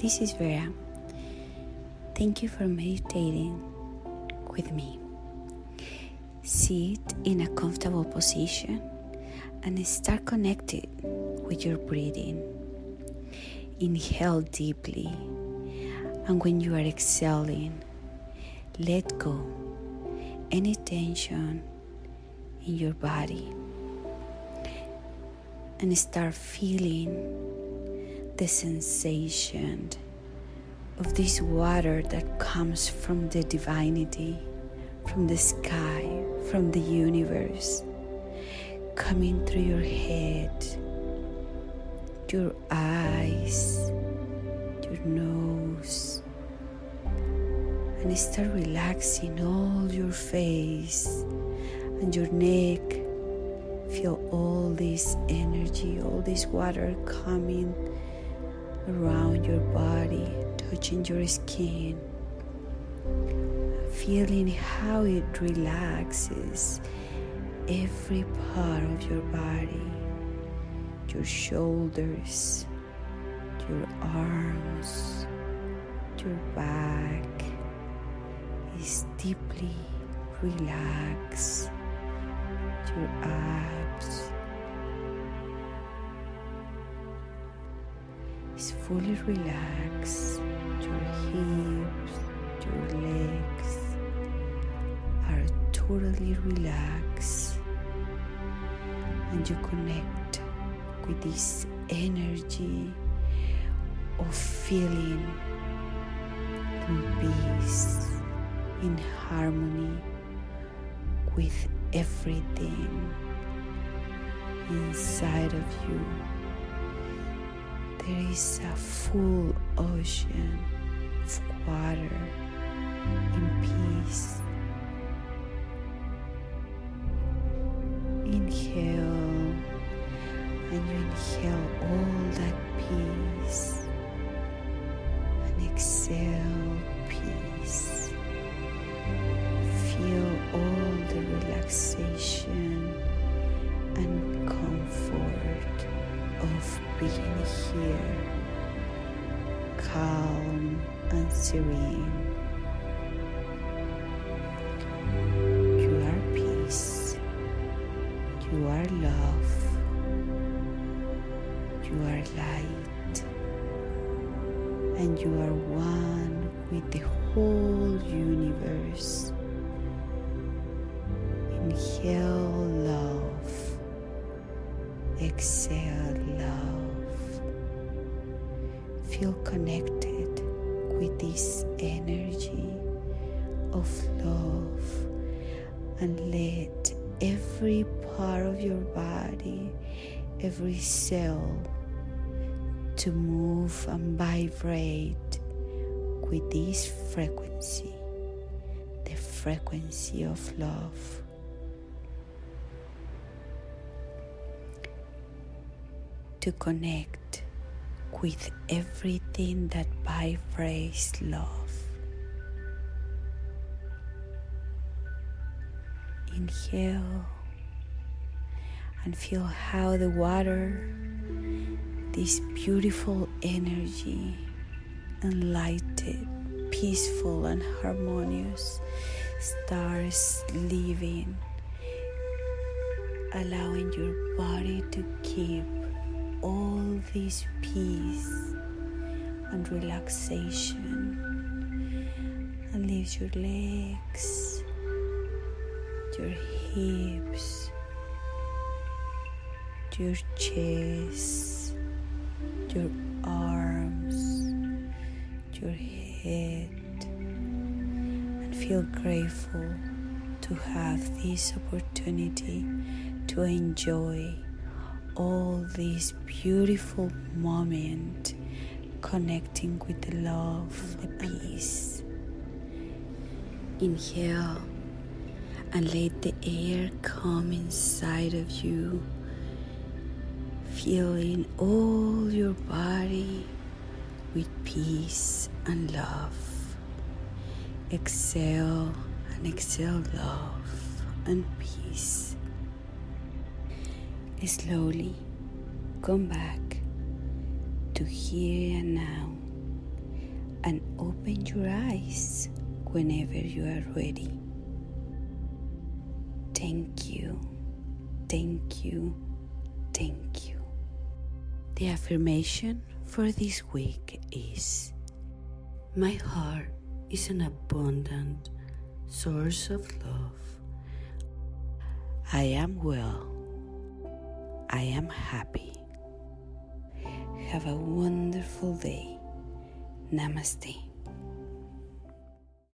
This is Vera. Thank you for meditating with me. Sit in a comfortable position and start connected with your breathing. Inhale deeply, and when you are exhaling, let go any tension in your body and start feeling the sensation of this water that comes from the divinity, from the sky, from the universe, coming through your head, your eyes, your nose, and start relaxing all your face and your neck. Feel all this energy, all this water coming around your body, touching your skin, feeling how it relaxes every part of your body, your shoulders, your arms, your back is deeply relaxed, your abs fully relaxed, your hips, your legs are totally relaxed, and you connect with this energy of feeling in peace, in harmony with everything inside of you. There is a full ocean of water being here, calm and serene. You are peace, you are love, you are light, and you are one with the whole universe. Inhale love, exhale love. Feel connected with this energy of love and let every part of your body, every cell to move and vibrate with this frequency, the frequency of love. To connect with everything that vibrates love. Inhale and feel how the water, this beautiful energy, enlightened, peaceful, and harmonious, starts living, allowing your body to keep all this peace and relaxation. And leaves your legs, your hips, your chest, your arms, your head, and feel grateful to have this opportunity to enjoy all this beautiful moment connecting with the love, the peace. Inhale and let the air come inside of you, filling all your body with peace and love. Exhale and exhale love and peace. Slowly come back to here and now and open your eyes whenever you are ready. Thank you, thank you, thank you. The affirmation for this week is My heart is an abundant source of love. I am well. I am happy. Have a wonderful day. Namaste.